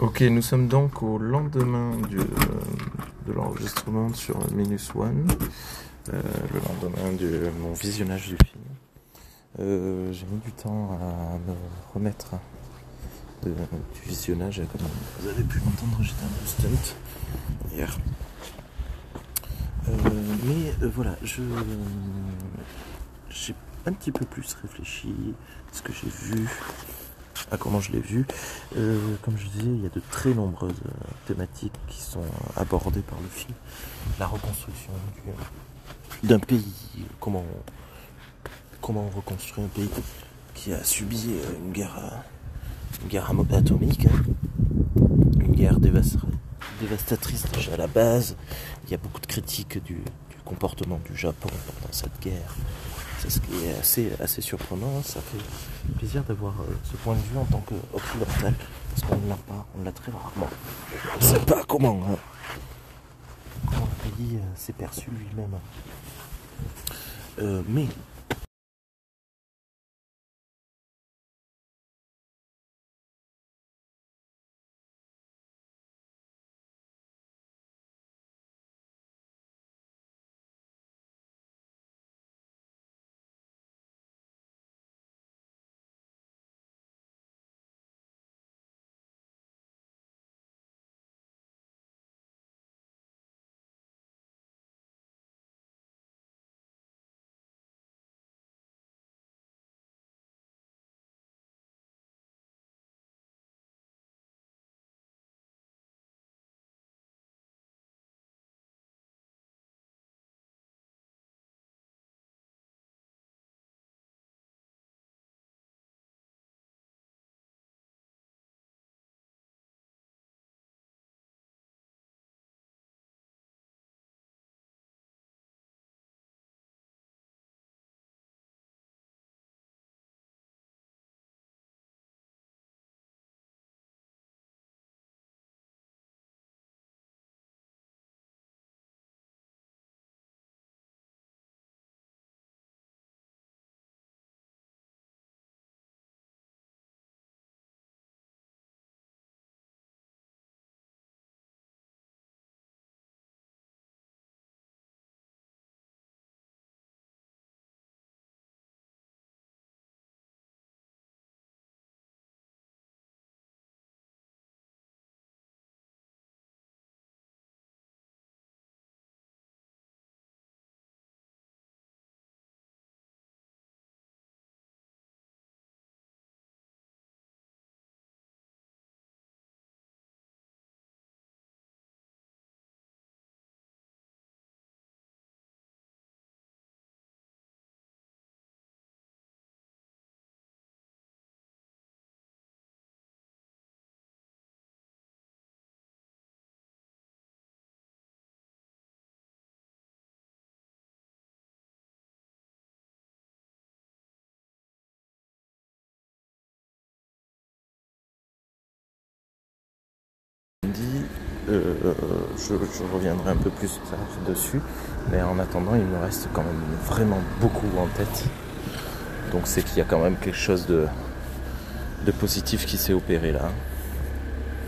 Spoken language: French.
Ok, nous sommes donc au lendemain euh, de l'enregistrement sur Minus One, euh, le lendemain de mon visionnage du film. Euh, J'ai mis du temps à me remettre du visionnage, comme vous avez pu l'entendre, j'étais un peu stunt hier. Mais voilà, je j'ai un petit peu plus réfléchi à ce que j'ai vu, à comment je l'ai vu. Euh, comme je disais, il y a de très nombreuses euh, thématiques qui sont abordées par le film. La reconstruction du- d'un pays, comment on, comment on reconstruit un pays qui a subi euh, une guerre, euh, une guerre atomique, hein. une guerre dévasta- dévastatrice déjà à la base. Il y a beaucoup de critiques du, du comportement du Japon pendant cette guerre. C'est ce qui est assez, surprenant. Ça fait plaisir d'avoir euh, ce point de vue en tant qu'occidental, parce qu'on ne l'a pas, on l'a très rarement. On ne sait pas comment, hein, un pays euh, s'est perçu lui-même. Euh, mais euh, je, reviendrai un peu plus tard dessus, mais en attendant, il me reste quand même vraiment beaucoup en tête. Donc c'est qu'il y a quand même quelque chose de positif qui s'est opéré là.